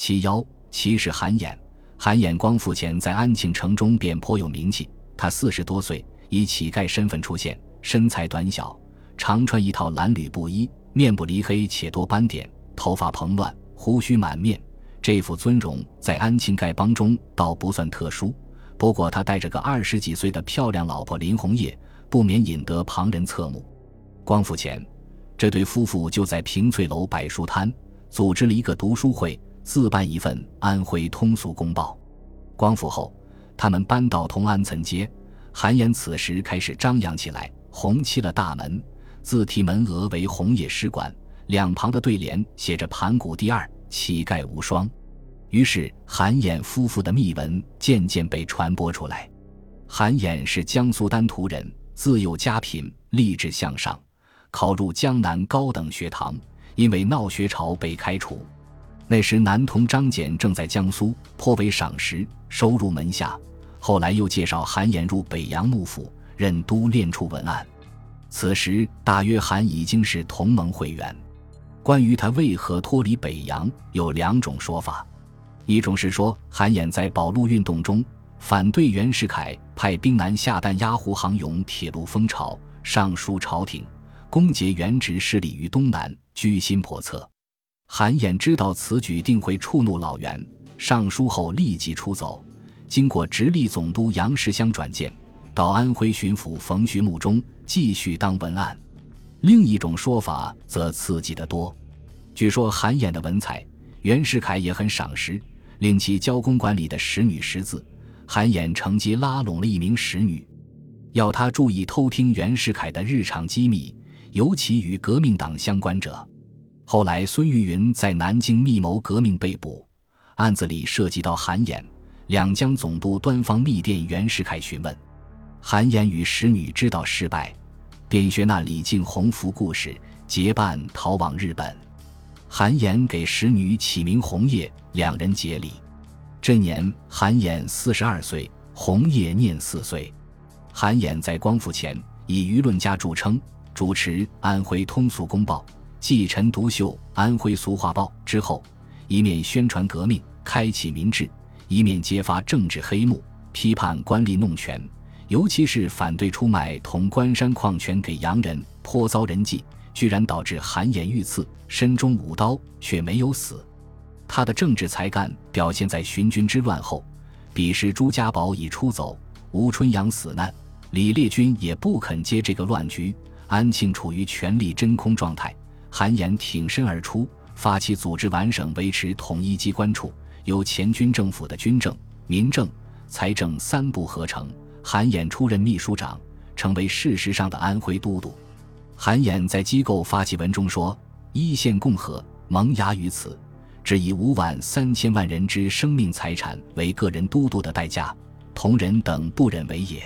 其幺，其是韩衍。韩衍光复前在安庆城中便颇有名气。他四十多岁，以乞丐身份出现，身材短小，常穿一套蓝缕布衣，面部黧黑且多斑点，头发蓬乱，胡须满面。这副尊容在安庆丐帮中倒不算特殊。不过他带着个二十几岁的漂亮老婆林红叶，不免引得旁人侧目。光复前，这对夫妇就在平翠楼摆书摊，组织了一个读书会，自办一份《安徽通俗公报》。光复后，他们搬到同安岑街，韩衍此时开始张扬起来，红漆了大门，字体门额为“红叶使馆”，两旁的对联写着“盘古第二，乞丐无双”。于是，韩衍夫妇的秘闻渐渐被传播出来。韩衍是江苏丹徒人，自幼家贫，立志向上，考入江南高等学堂，因为闹学潮被开除。那时，男童张謇正在江苏，颇为赏识，收入门下。后来又介绍韩衍入北洋幕府，任督练处文案。此时，大约韩已经是同盟会员。关于他为何脱离北洋，有两种说法。一种是说，韩衍在保路运动中反对袁世凯派兵南下弹压胡杭甬铁路风潮，上书朝廷，攻讦原直势力于东南，居心叵测。韩衍知道此举定会触怒老袁，上书后立即出走，经过直隶总督杨世襄转荐，到安徽巡抚冯徐墓中继续当文案。另一种说法则刺激得多，据说韩衍的文采，袁世凯也很赏识。令其教公馆里的使女识字，韩衍乘机拉拢了一名使女，要她注意偷听袁世凯的日常机密，尤其与革命党相关者。后来孙玉云在南京密谋革命被捕，案子里涉及到韩衍，两江总督端方密电袁世凯询问，韩衍与使女知道失败，便学那李靖洪福故事，结伴逃往日本。韩衍给使女起名红叶，两人结礼。这年韩衍四十二岁，红叶念四岁。韩衍在光复前以舆论家著称，主持《安徽通俗公报》，继陈独秀《安徽俗话报》之后，一面宣传革命，开启民智，一面揭发政治黑幕，批判官吏弄权，尤其是反对出卖同关山矿权给洋人，颇遭人忌。居然导致韩衍遇刺，身中五刀，却没有死。他的政治才干表现在寻军之乱后，彼时朱家宝已出走，吴春阳死难，李烈钧也不肯接这个乱局，安庆处于权力真空状态。韩衍挺身而出，发起组织皖省维持统一机关处，由前军政府的军政、民政、财政三部合成，韩衍出任秘书长，成为事实上的安徽都督。韩衍在机构发起文中说：“一线共和萌芽于此，只以五万三千万人之生命财产为个人都督的代价，同仁等不忍为也。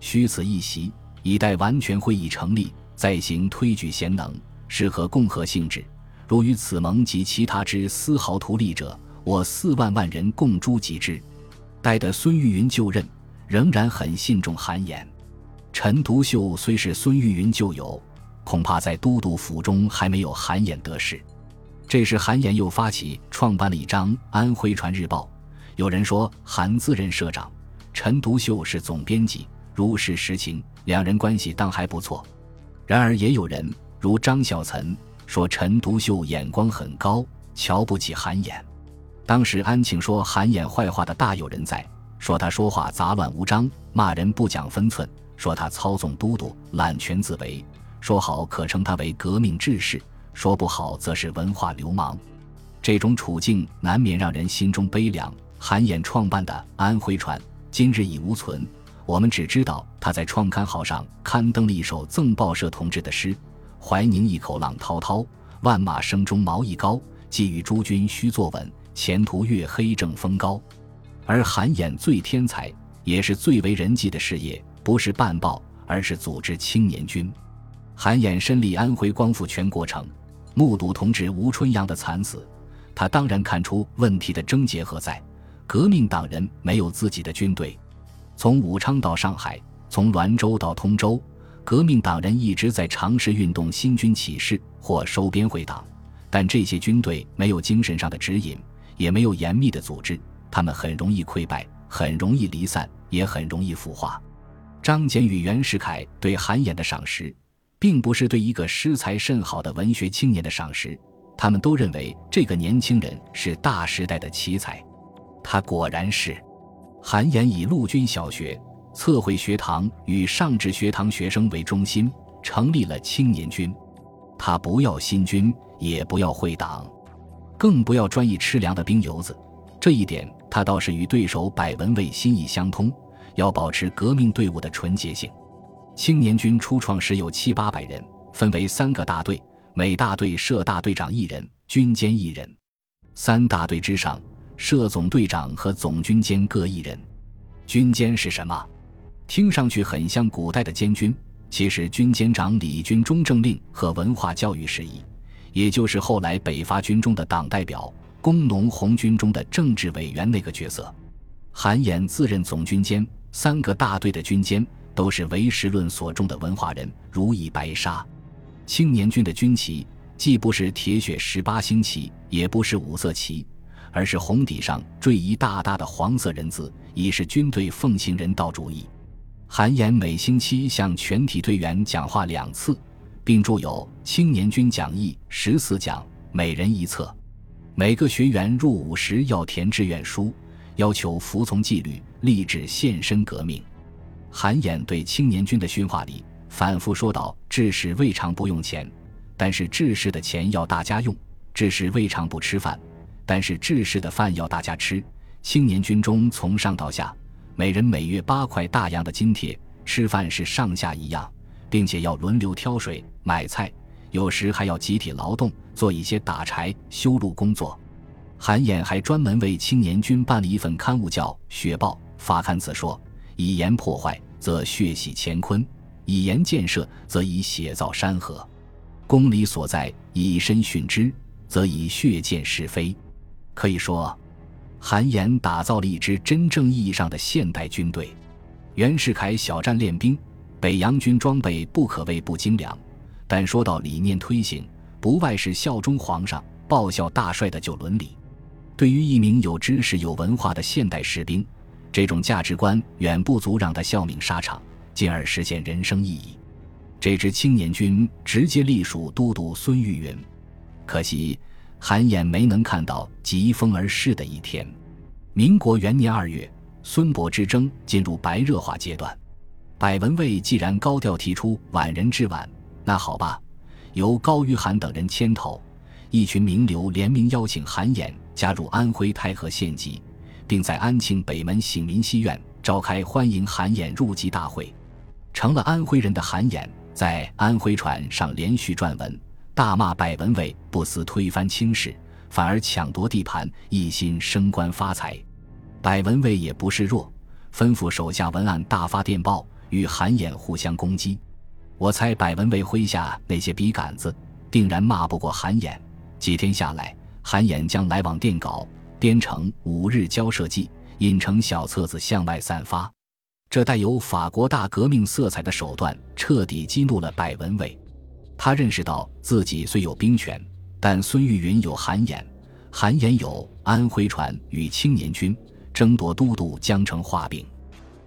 虚此一席，以待完全会议成立，再行推举贤能，适合共和性质。如与此盟及其他之丝毫图利者，我四万万人共诛及之。”待得孙玉云就任，仍然很信重韩衍。陈独秀虽是孙玉云旧友。恐怕在都督府中还没有韩衍得势。这时，韩衍又发起创办了一张《安徽传日报》。有人说，韩自任社长，陈独秀是总编辑。如是实情，两人关系当还不错。然而，也有人如张孝岑说，陈独秀眼光很高，瞧不起韩衍。当时，安庆说韩衍坏话的大有人在，说他说话杂乱无章，骂人不讲分寸，说他操纵都督，揽权自为。说好可称他为革命志士，说不好则是文化流氓。这种处境难免让人心中悲凉。韩衍创办的《安徽传》今日已无存，我们只知道他在创刊号上刊登了一首赠报社同志的诗：“怀宁一口浪滔滔，万马声中毛一高。寄予诸君须坐稳，前途月黑正风高。”而韩衍最天才，也是最为人际的事业，不是办报，而是组织青年军。韩衍身历安徽光复全过程，目睹同志吴春阳的惨死，他当然看出问题的症结何在。革命党人没有自己的军队，从武昌到上海，从滦州到通州，革命党人一直在尝试运动新军起事或收编会党，但这些军队没有精神上的指引，也没有严密的组织，他们很容易溃败，很容易离散，也很容易腐化。张謇与袁世凯对韩衍的赏识，并不是对一个诗才甚好的文学青年的赏识，他们都认为这个年轻人是大时代的奇才。他果然是。韩衍以陆军小学、测绘学堂与上智学堂学生为中心，成立了青年军。他不要新军，也不要会党，更不要专一吃粮的兵油子。这一点，他倒是与对手百文蔚心意相通。要保持革命队伍的纯洁性。青年军初创时有七八百人，分为三个大队，每大队设大队长一人，军监一人。三大队之上设总队长和总军监各一人。军监是什么？听上去很像古代的监军，其实军监长理军中政令和文化教育事宜，也就是后来北伐军中的党代表、工农红军中的政治委员那个角色。韩衍自任总军监。三个大队的军监都是唯实论所中的文化人，如以白沙。青年军的军旗既不是铁血十八星旗，也不是五色旗，而是红底上缀一大大的黄色人字，以示军队奉行人道主义。韩衍每星期向全体队员讲话两次，并著有《青年军讲义》十四讲，每人一册。每个学员入伍时要填志愿书。要求服从纪律，立志献身革命。韩衍对青年军的训话里反复说道：“志士未尝不用钱，但是志士的钱要大家用；志士未尝不吃饭，但是志士的饭要大家吃。青年军中从上到下，每人每月八块大洋的津贴，吃饭是上下一样，并且要轮流挑水、买菜，有时还要集体劳动，做一些打柴、修路工作。”韩衍还专门为青年军办了一份刊物，叫《雪报》，发刊词说：“以言破坏，则血洗乾坤；以言建设，则以血造山河。公理所在，以身殉之，则以血溅是非。”可以说，韩延打造了一支真正意义上的现代军队。袁世凯小站练兵，北洋军装备不可谓不精良，但说到理念推行，不外是效忠皇上、报效大帅的旧伦理。对于一名有知识、有文化的现代士兵，这种价值观远不足让他效命沙场，进而实现人生意义。这支青年军直接隶属都督孙玉云，可惜韩衍没能看到疾风而逝的一天。民国元年二月，孙伯之争进入白热化阶段。百文蔚既然高调提出晚人之晚，那好吧，由高于涵等人牵头，一群名流联名邀请韩衍。加入安徽太和县级，并在安庆北门醒民西院召开欢迎韩衍入籍大会。成了安徽人的韩衍，在安徽传上连续撰文，大骂百文蔚不思推翻清室，反而抢夺地盘，一心升官发财。百文蔚也不示弱，吩咐手下文案大发电报，与韩衍互相攻击。我猜百文蔚麾下那些笔杆子，定然骂不过韩衍。几天下来。韩衍将来往电稿编成《五日交涉记》，印成小册子向外散发。这带有法国大革命色彩的手段，彻底激怒了百文蔚。他认识到自己虽有兵权，但孙玉云有韩衍，韩衍有安徽船与青年军，争夺都督江城画饼。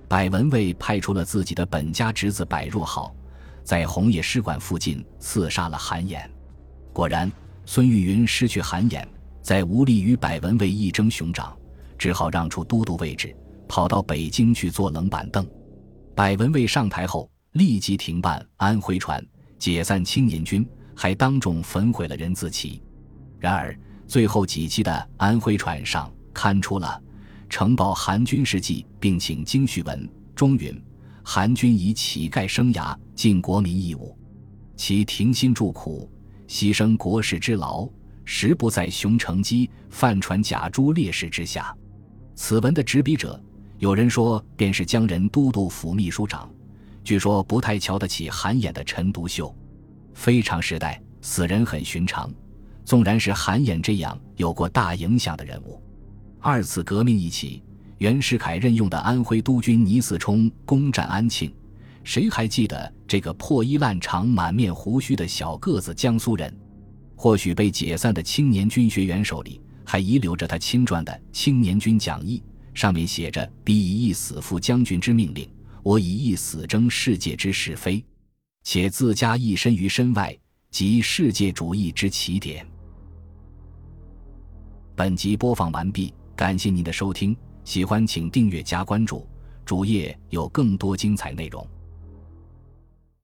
百文蔚派出了自己的本家侄子百若号，在红叶使馆附近刺杀了韩衍。果然。孙玉云失去韩衍，在无力与百文蔚一争雄长，只好让出都督位置，跑到北京去坐冷板凳。百文蔚上台后，立即停办安徽船，解散青年军，还当众焚毁了人字旗。然而，最后几期的安徽传上刊出了《呈报韩军事迹》，并请经序文，中允韩军以乞丐生涯尽国民义务，其停薪助苦。牺牲国事之劳，实不在熊成基范传假诸烈士之下。此文的执笔者，有人说便是江人都督府秘书长，据说不太瞧得起韩衍的陈独秀。非常时代，死人很寻常。纵然是韩衍这样有过大影响的人物，二次革命一起，袁世凯任用的安徽督军倪嗣冲攻占安庆。谁还记得这个破衣烂肠、满面胡须的小个子江苏人？或许被解散的青年军学员手里还遗留着他亲撰的《青年军讲义》，上面写着：“彼以一死赴将军之命令，我以一死争世界之是非，且自家一身于身外，即世界主义之起点。”本集播放完毕，感谢您的收听，喜欢请订阅加关注，主页有更多精彩内容。